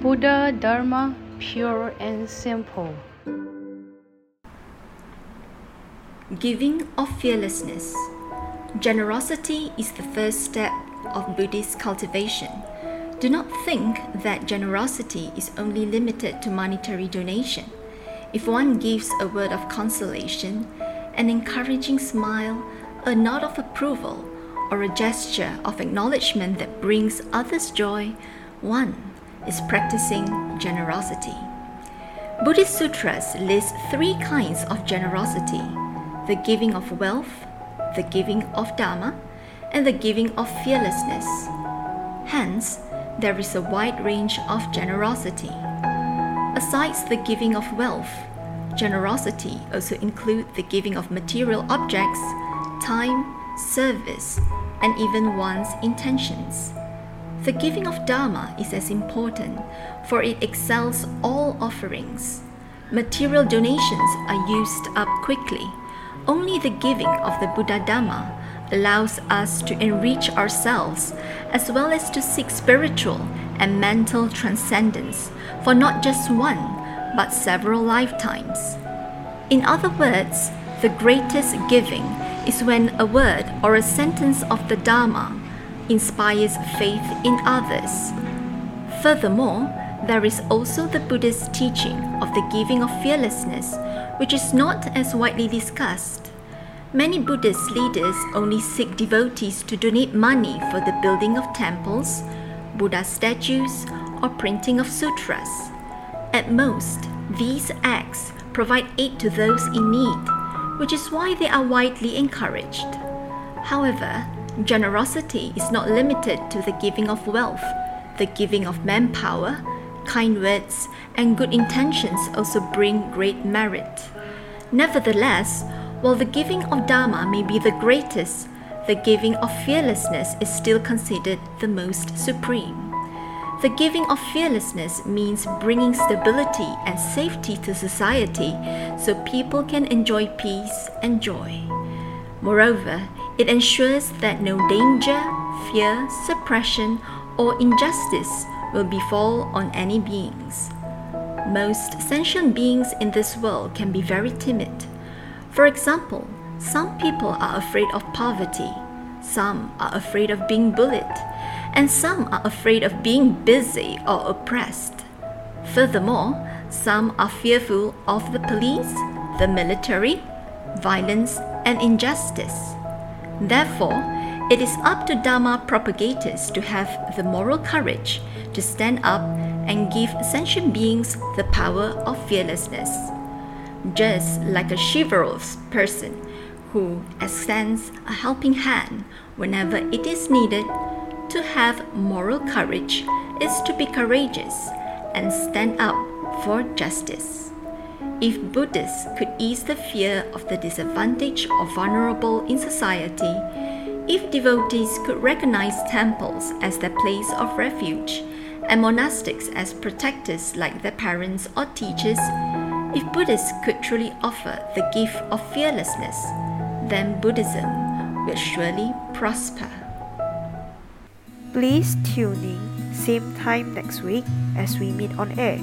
Buddha Dharma pure and simple. Giving of fearlessness. Generosity is the first step of Buddhist cultivation. Do not think that generosity is only limited to monetary donation. If one gives a word of consolation, an encouraging smile, a nod of approval, or a gesture of acknowledgement that brings others joy, one is practicing generosity. Buddhist sutras list three kinds of generosity the giving of wealth, the giving of Dharma, and the giving of fearlessness. Hence, there is a wide range of generosity. Asides the giving of wealth, generosity also includes the giving of material objects, time, service, and even one's intentions. The giving of Dharma is as important, for it excels all offerings. Material donations are used up quickly. Only the giving of the Buddha Dharma allows us to enrich ourselves as well as to seek spiritual and mental transcendence for not just one, but several lifetimes. In other words, the greatest giving is when a word or a sentence of the Dharma inspires faith in others. Furthermore, there is also the Buddhist teaching of the giving of fearlessness, which is not as widely discussed. Many Buddhist leaders only seek devotees to donate money for the building of temples, Buddha statues, or printing of sutras. At most, these acts provide aid to those in need, which is why they are widely encouraged. However, generosity is not limited to the giving of wealth. The giving of manpower, kind words, and good intentions also bring great merit. Nevertheless, while the giving of Dharma may be the greatest, the giving of fearlessness is still considered the most supreme. The giving of fearlessness means bringing stability and safety to society so people can enjoy peace and joy. Moreover, it ensures that no danger, fear, suppression, or injustice will befall on any beings. Most sentient beings in this world can be very timid. For example, some people are afraid of poverty, some are afraid of being bullied, and some are afraid of being busy or oppressed. Furthermore, some are fearful of the police, the military, violence, and injustice. Therefore, it is up to Dharma propagators to have the moral courage to stand up and give sentient beings the power of fearlessness. Just like a chivalrous person who extends a helping hand whenever it is needed, to have moral courage is to be courageous and stand up for justice. If Buddhists could ease the fear of the disadvantaged or vulnerable in society, if devotees could recognize temples as their place of refuge and monastics as protectors like their parents or teachers, if Buddhists could truly offer the gift of fearlessness, then Buddhism will surely prosper. Please tune in same time next week as we meet on air.